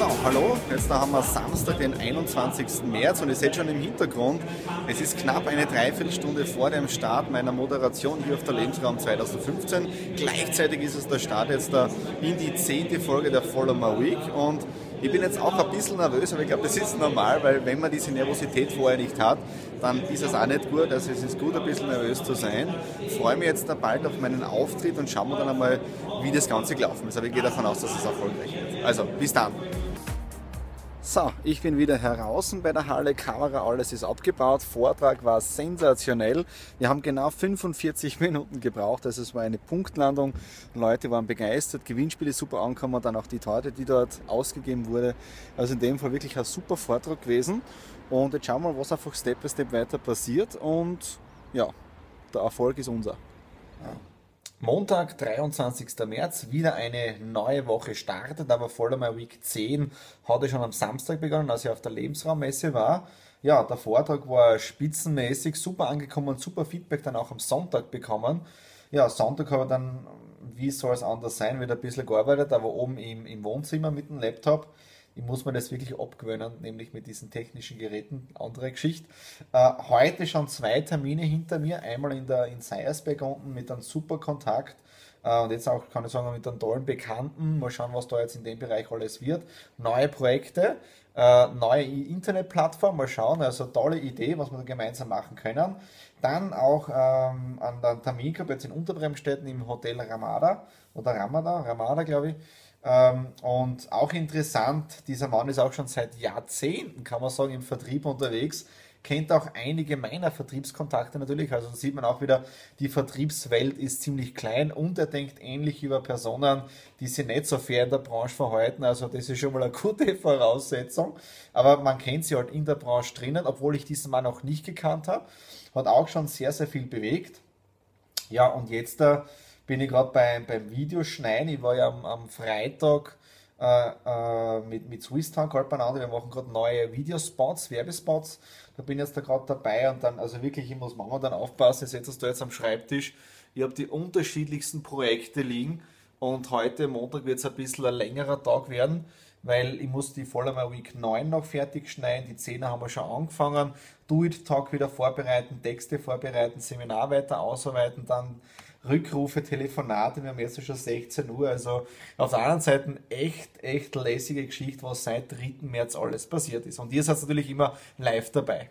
So, hallo, jetzt haben wir Samstag, den 21. März und ihr seht schon im Hintergrund, es ist knapp eine Dreiviertelstunde vor dem Start meiner Moderation hier auf der Lebensraum 2015. Gleichzeitig ist es der Start jetzt in die zehnte Folge der Follow My Week und ich bin jetzt auch ein bisschen nervös, aber ich glaube, das ist normal, weil wenn man diese Nervosität vorher nicht hat, dann ist es auch nicht gut. Also es ist gut, ein bisschen nervös zu sein. Ich freue mich jetzt bald auf meinen Auftritt und schauen wir dann einmal, wie das Ganze gelaufen ist. Aber ich gehe davon aus, dass es erfolgreich wird. Also, bis dann. So, ich bin wieder heraus bei der Halle, Kamera, alles ist abgebaut, Vortrag war sensationell. Wir haben genau 45 Minuten gebraucht, also es war eine Punktlandung. Leute waren begeistert, Gewinnspiel ist super angekommen, dann auch die Torte, die dort ausgegeben wurde. Also in dem Fall wirklich ein super Vortrag gewesen. Und jetzt schauen wir mal, was einfach Step by Step weiter passiert und ja, der Erfolg ist unser. Ja. Montag, 23. März, wieder eine neue Woche startet, aber voll einmal Week 10 hatte schon am Samstag begonnen, als ich auf der Lebensraummesse war. Ja, der Vortrag war spitzenmäßig, super angekommen, super Feedback dann auch am Sonntag bekommen. Ja, Sonntag habe ich dann, wie soll es anders sein, wieder ein bisschen gearbeitet, aber oben im, im Wohnzimmer mit dem Laptop ich muss mir das wirklich abgewöhnen, nämlich mit diesen technischen Geräten, andere Geschichte. Äh, heute schon zwei Termine hinter mir, einmal in der in Seiersberg unten mit einem super Kontakt äh, und jetzt auch, kann ich sagen, mit einem tollen Bekannten. Mal schauen, was da jetzt in dem Bereich alles wird. Neue Projekte, äh, neue Internetplattform, mal schauen, also tolle Idee, was wir da gemeinsam machen können. Dann auch ähm, an der Termin jetzt in Unterbremstetten im Hotel Ramada oder Ramada, Ramada glaube ich und auch interessant, dieser Mann ist auch schon seit Jahrzehnten, kann man sagen, im Vertrieb unterwegs, kennt auch einige meiner Vertriebskontakte natürlich. Also sieht man auch wieder, die Vertriebswelt ist ziemlich klein und er denkt ähnlich über Personen, die sich nicht so fair in der Branche verhalten. Also das ist schon mal eine gute Voraussetzung. Aber man kennt sie halt in der Branche drinnen, obwohl ich diesen Mann auch nicht gekannt habe. Hat auch schon sehr, sehr viel bewegt. Ja, und jetzt da. Äh, bin ich gerade beim, beim Videoschneiden. Ich war ja am, am Freitag äh, äh, mit, mit Swiss Tank halt beieinander. Wir machen gerade neue Videospots, Werbespots. Da bin ich jetzt da gerade dabei und dann, also wirklich, ich muss Mama dann aufpassen. Ich setze da jetzt am Schreibtisch. Ich habe die unterschiedlichsten Projekte liegen und heute Montag wird es ein bisschen ein längerer Tag werden, weil ich muss die Follower Week 9 noch fertig schneiden. Die 10er haben wir schon angefangen. Do-It-Talk wieder vorbereiten, Texte vorbereiten, Seminar weiter ausarbeiten, dann Rückrufe, Telefonate, wir haben jetzt schon 16 Uhr. Also auf der anderen Seite echt, echt lässige Geschichte, was seit 3. März alles passiert ist. Und ihr seid natürlich immer live dabei.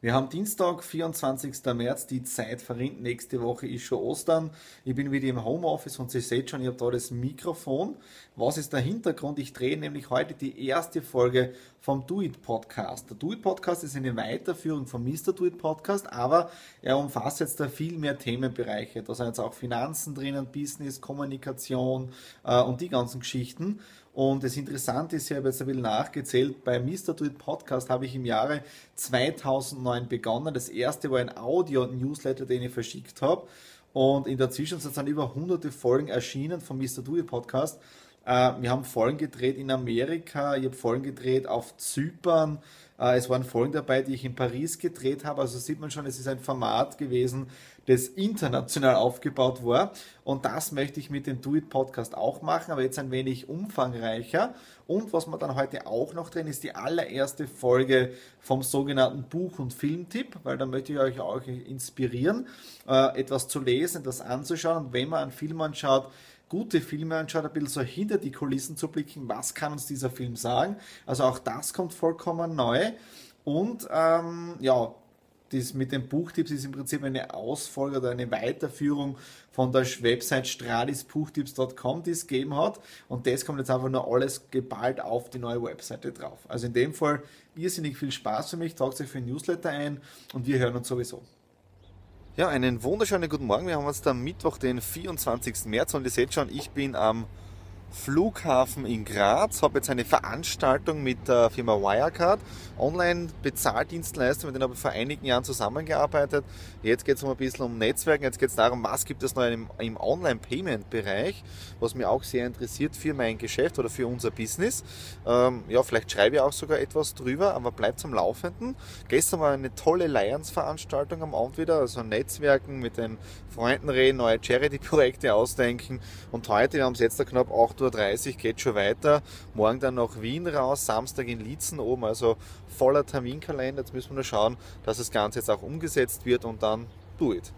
Wir haben Dienstag, 24. März, die Zeit verrinnt. Nächste Woche ist schon Ostern. Ich bin wieder im Homeoffice und Sie seht schon, ich habe da das Mikrofon. Was ist der Hintergrund? Ich drehe nämlich heute die erste Folge vom Do It Podcast. Der Do It Podcast ist eine Weiterführung vom Mr. Do It Podcast, aber er umfasst jetzt da viel mehr Themenbereiche. Da sind jetzt auch Finanzen drinnen, Business, Kommunikation äh, und die ganzen Geschichten. Und das Interessante ist, ich habe jetzt ein bisschen nachgezählt, bei Mr. Do It Podcast habe ich im Jahre 2009 begonnen. Das erste war ein Audio-Newsletter, den ich verschickt habe. Und in der Zwischenzeit sind über hunderte Folgen erschienen vom Mr. Do It Podcast. Äh, wir haben Folgen gedreht in Amerika, ich habe Folgen gedreht auf Zypern, äh, es waren Folgen dabei, die ich in Paris gedreht habe. Also sieht man schon, es ist ein Format gewesen, das international aufgebaut war. Und das möchte ich mit dem Do It Podcast auch machen, aber jetzt ein wenig umfangreicher. Und was wir dann heute auch noch drin ist die allererste Folge vom sogenannten Buch- und Filmtipp, weil da möchte ich euch auch inspirieren, äh, etwas zu lesen, das anzuschauen. Und wenn man einen Film anschaut, gute Filme anschaut, ein bisschen so hinter die Kulissen zu blicken, was kann uns dieser Film sagen. Also auch das kommt vollkommen neu. Und ähm, ja, das mit den Buchtipps ist im Prinzip eine Ausfolge oder eine Weiterführung von der Website stralisbuchtipps.com, die es gegeben hat. Und das kommt jetzt einfach nur alles geballt auf die neue Webseite drauf. Also in dem Fall irrsinnig viel Spaß für mich. Tragt euch für ein Newsletter ein und wir hören uns sowieso. Ja, einen wunderschönen guten Morgen. Wir haben jetzt am Mittwoch, den 24. März und ihr seht schon, ich bin am Flughafen in Graz, habe jetzt eine Veranstaltung mit der Firma Wirecard, Online-Bezahldienstleister, mit denen habe ich vor einigen Jahren zusammengearbeitet. Jetzt geht es um ein bisschen um Netzwerken, jetzt geht es darum, was gibt es noch im, im Online-Payment-Bereich, was mich auch sehr interessiert für mein Geschäft oder für unser Business. Ähm, ja, vielleicht schreibe ich auch sogar etwas drüber, aber bleibt am Laufenden. Gestern war eine tolle Lions-Veranstaltung am Abend wieder, also Netzwerken mit den Freunden reden, neue Charity-Projekte ausdenken und heute, wir haben es jetzt da knapp 8 8.30 Uhr geht schon weiter. Morgen dann nach Wien raus, Samstag in Lietzen oben, also voller Terminkalender. Jetzt müssen wir nur schauen, dass das Ganze jetzt auch umgesetzt wird und dann do it.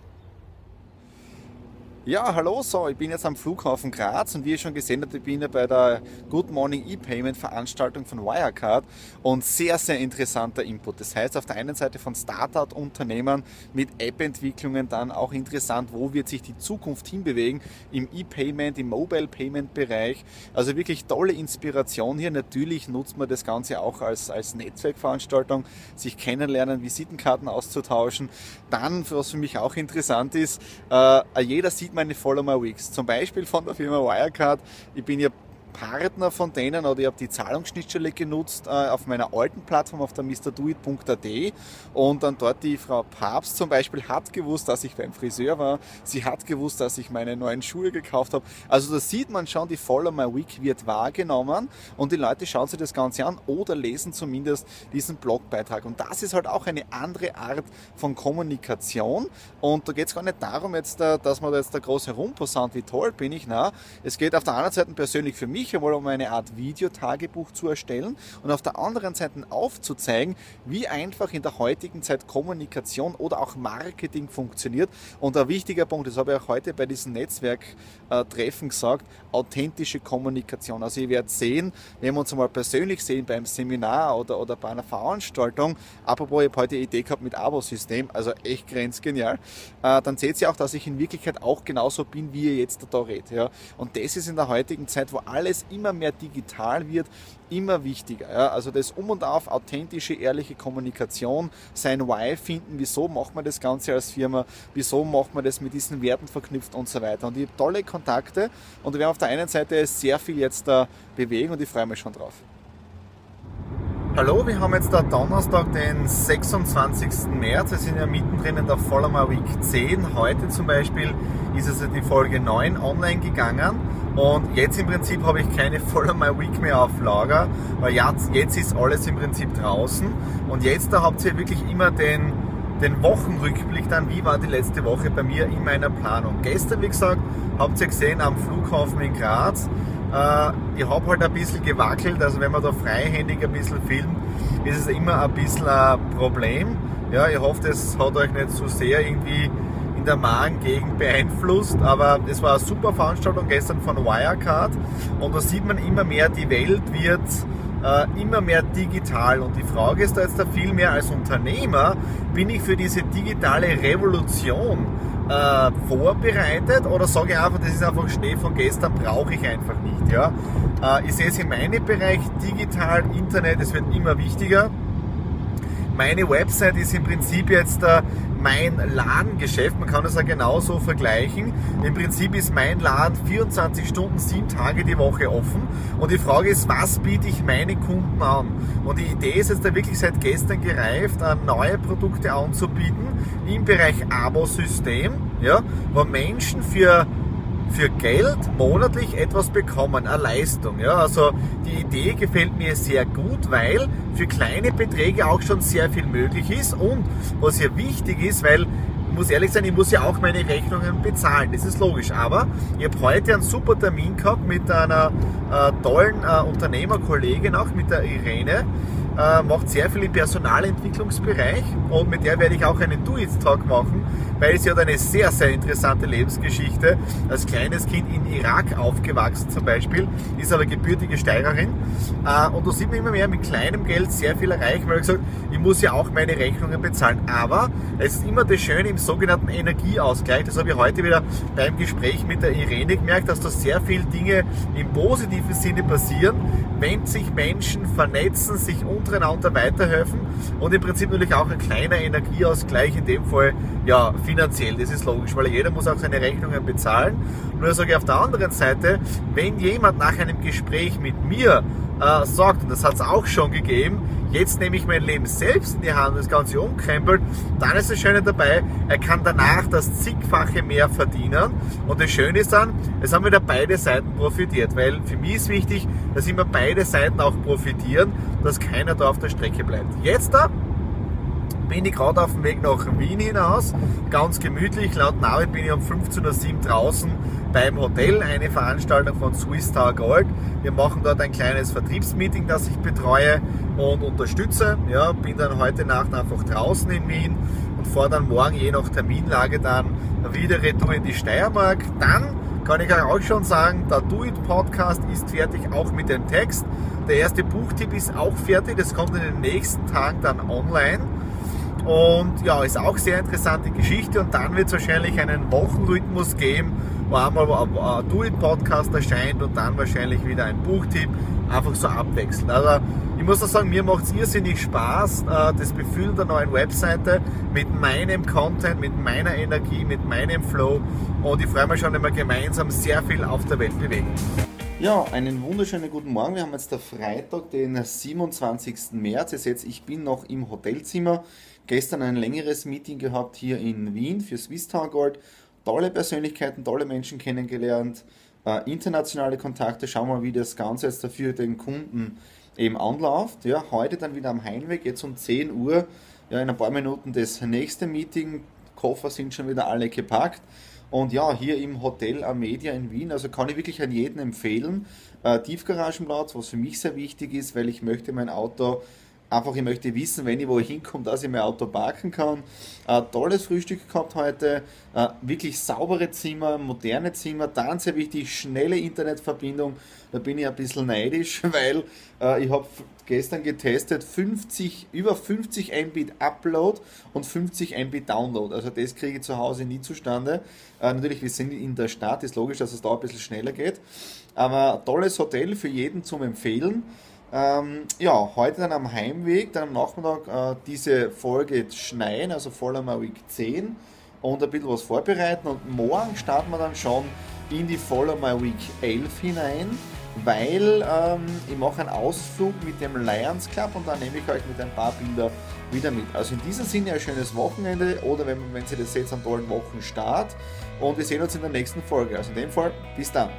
Ja, hallo, so, ich bin jetzt am Flughafen Graz und wie ihr schon gesehen habt, ich bin ja bei der Good Morning E-Payment Veranstaltung von Wirecard und sehr, sehr interessanter Input. Das heißt, auf der einen Seite von Startup-Unternehmern mit App-Entwicklungen dann auch interessant, wo wird sich die Zukunft hinbewegen im E-Payment, im Mobile-Payment-Bereich. Also wirklich tolle Inspiration hier. Natürlich nutzt man das Ganze auch als, als Netzwerkveranstaltung, sich kennenlernen, Visitenkarten auszutauschen. Dann, was für mich auch interessant ist, äh, jeder sieht meine Follow Weeks. Zum Beispiel von der Firma Wirecard. Ich bin ja Partner von denen oder ich habe die Zahlungsschnittstelle genutzt äh, auf meiner alten Plattform auf der MrDoIt.at und dann dort die Frau Papst zum Beispiel hat gewusst, dass ich beim Friseur war. Sie hat gewusst, dass ich meine neuen Schuhe gekauft habe. Also da sieht man schon, die Follow My Week wird wahrgenommen und die Leute schauen sich das Ganze an oder lesen zumindest diesen Blogbeitrag. Und das ist halt auch eine andere Art von Kommunikation. Und da geht es gar nicht darum, jetzt, äh, dass man jetzt da groß herumposaunt, wie toll bin ich. Na, es geht auf der anderen Seite persönlich für mich mich einmal um eine Art Videotagebuch zu erstellen und auf der anderen Seite aufzuzeigen, wie einfach in der heutigen Zeit Kommunikation oder auch Marketing funktioniert. Und ein wichtiger Punkt, das habe ich auch heute bei diesem Netzwerktreffen gesagt, authentische Kommunikation. Also ihr werdet sehen, wenn wir uns mal persönlich sehen beim Seminar oder, oder bei einer Veranstaltung, apropos, ich habe heute die Idee gehabt mit Abo-System, also echt grenzgenial, äh, dann seht ihr auch, dass ich in Wirklichkeit auch genauso bin, wie ihr jetzt da redet. Und das ist in der heutigen Zeit, wo alle alles immer mehr digital wird, immer wichtiger. Ja? Also das Um und Auf, authentische, ehrliche Kommunikation, sein Why finden, wieso macht man das Ganze als Firma, wieso macht man das mit diesen Werten verknüpft und so weiter. Und ich habe tolle Kontakte und wir werden auf der einen Seite sehr viel jetzt da bewegen und ich freue mich schon drauf. Hallo, wir haben jetzt da Donnerstag, den 26. März. Wir sind ja mittendrin in der My Week 10. Heute zum Beispiel ist also die Folge 9 online gegangen. Und jetzt im Prinzip habe ich keine My Week mehr auf Lager, weil jetzt, jetzt ist alles im Prinzip draußen. Und jetzt da habt ihr wirklich immer den, den Wochenrückblick dann, wie war die letzte Woche bei mir in meiner Planung. Gestern, wie gesagt, habt ihr gesehen am Flughafen in Graz, ich habe halt ein bisschen gewackelt, also wenn man da freihändig ein bisschen filmt, ist es immer ein bisschen ein Problem. Ja, ich hoffe, das hat euch nicht so sehr irgendwie in der Magengegend beeinflusst, aber es war eine super Veranstaltung gestern von Wirecard und da sieht man immer mehr, die Welt wird äh, immer mehr digital und die Frage ist da jetzt da viel mehr als Unternehmer, bin ich für diese digitale Revolution äh, vorbereitet oder sage ich einfach, das ist einfach Schnee von gestern, brauche ich einfach nicht. Ja? Äh, ich sehe es in meinem Bereich digital, Internet, es wird immer wichtiger. Meine Website ist im Prinzip jetzt äh, mein Ladengeschäft. Man kann es ja genauso vergleichen. Im Prinzip ist mein Laden 24 Stunden, sieben Tage die Woche offen. Und die Frage ist, was biete ich meinen Kunden an? Und die Idee ist jetzt da wirklich seit gestern gereift, äh, neue Produkte anzubieten im Bereich Abo-System, ja, wo Menschen für für Geld monatlich etwas bekommen, eine Leistung. Ja, also die Idee gefällt mir sehr gut, weil für kleine Beträge auch schon sehr viel möglich ist. Und was hier wichtig ist, weil ich muss ehrlich sein, ich muss ja auch meine Rechnungen bezahlen, das ist logisch. Aber ich habe heute einen super Termin gehabt mit einer äh, tollen äh, Unternehmerkollegin, auch mit der Irene, äh, macht sehr viel im Personalentwicklungsbereich. Und mit der werde ich auch einen Do-It-Talk machen, weil sie hat eine sehr, sehr interessante Lebensgeschichte. Als kleines Kind in Irak aufgewachsen zum Beispiel, ist aber gebürtige Steirerin äh, und da sieht man immer mehr mit kleinem Geld sehr viel erreichen, weil er gesagt, ich muss ja auch meine Rechnungen bezahlen. Aber es ist immer das Schöne im sogenannten Energieausgleich. Das habe ich heute wieder beim Gespräch mit der Irene gemerkt, dass da sehr viele Dinge im positiven Sinne passieren, wenn sich Menschen vernetzen, sich untereinander weiterhelfen und im Prinzip natürlich auch ein kleiner Energieausgleich, in dem Fall ja finanziell, das ist logisch, weil jeder muss auch seine Rechnungen bezahlen. Nur sage ich auf der anderen Seite, wenn jemand nach einem Gespräch mit mir äh, sagt, und das hat es auch schon gegeben, jetzt nehme ich mein Leben selbst in die Hand und das Ganze umkrempelt, dann ist das Schöne dabei, er kann danach das zigfache mehr verdienen. Und das Schöne ist dann, es haben wieder beide Seiten profitiert, weil für mich ist wichtig, dass immer beide Seiten auch profitieren, dass keiner da auf der Strecke bleibt. Jetzt da bin ich gerade auf dem Weg nach Wien hinaus, ganz gemütlich. Laut Navi bin ich um 15.07 Uhr draußen beim Hotel, eine Veranstaltung von Swiss Tower Gold. Wir machen dort ein kleines Vertriebsmeeting, das ich betreue und unterstütze. Ja, bin dann heute Nacht einfach draußen in Wien und fahre dann morgen je nach Terminlage dann wieder retour in die Steiermark. Dann kann ich euch schon sagen, der Do It Podcast ist fertig, auch mit dem Text. Der erste Buchtipp ist auch fertig, das kommt in den nächsten Tagen dann online. Und ja, ist auch sehr interessante Geschichte. Und dann wird es wahrscheinlich einen Wochenrhythmus geben, wo einmal ein Do-It-Podcast erscheint und dann wahrscheinlich wieder ein Buchtipp. Einfach so abwechselnd. Also ich muss auch sagen, mir macht es irrsinnig Spaß, äh, das Befüllen der neuen Webseite mit meinem Content, mit meiner Energie, mit meinem Flow. Und ich freue mich schon, wenn wir gemeinsam sehr viel auf der Welt bewegen. Ja, einen wunderschönen guten Morgen. Wir haben jetzt der Freitag, den 27. März. Ihr seht, ich bin noch im Hotelzimmer gestern ein längeres Meeting gehabt hier in Wien für Swiss Gold. Tolle Persönlichkeiten, tolle Menschen kennengelernt, äh, internationale Kontakte. Schauen wir mal, wie das Ganze jetzt dafür den Kunden eben anläuft. Ja, heute dann wieder am Heimweg, jetzt um 10 Uhr, ja, in ein paar Minuten das nächste Meeting. Koffer sind schon wieder alle gepackt. Und ja, hier im Hotel Amedia in Wien, also kann ich wirklich an jeden empfehlen. Äh, Tiefgaragenplatz, was für mich sehr wichtig ist, weil ich möchte mein Auto Einfach, ich möchte wissen, wenn ich wo hinkomme, dass ich mein Auto parken kann. Äh, tolles Frühstück gehabt heute, äh, wirklich saubere Zimmer, moderne Zimmer, dann sehr wichtig, schnelle Internetverbindung. Da bin ich ein bisschen neidisch, weil äh, ich habe gestern getestet, 50, über 50 Mbit Upload und 50 Mbit Download. Also das kriege ich zu Hause nie zustande. Äh, natürlich, wir sind in der Stadt, ist logisch, dass es da ein bisschen schneller geht. Aber tolles Hotel für jeden zum Empfehlen. Ähm, ja, heute dann am Heimweg, dann am Nachmittag äh, diese Folge schneien, also My Week 10 und ein bisschen was vorbereiten und morgen starten wir dann schon in die Follow My Week 11 hinein, weil ähm, ich mache einen Ausflug mit dem Lions Club und dann nehme ich euch mit ein paar Bilder wieder mit. Also in diesem Sinne ein schönes Wochenende oder wenn, wenn Sie das seht, einen tollen Wochenstart und wir sehen uns in der nächsten Folge. Also in dem Fall, bis dann.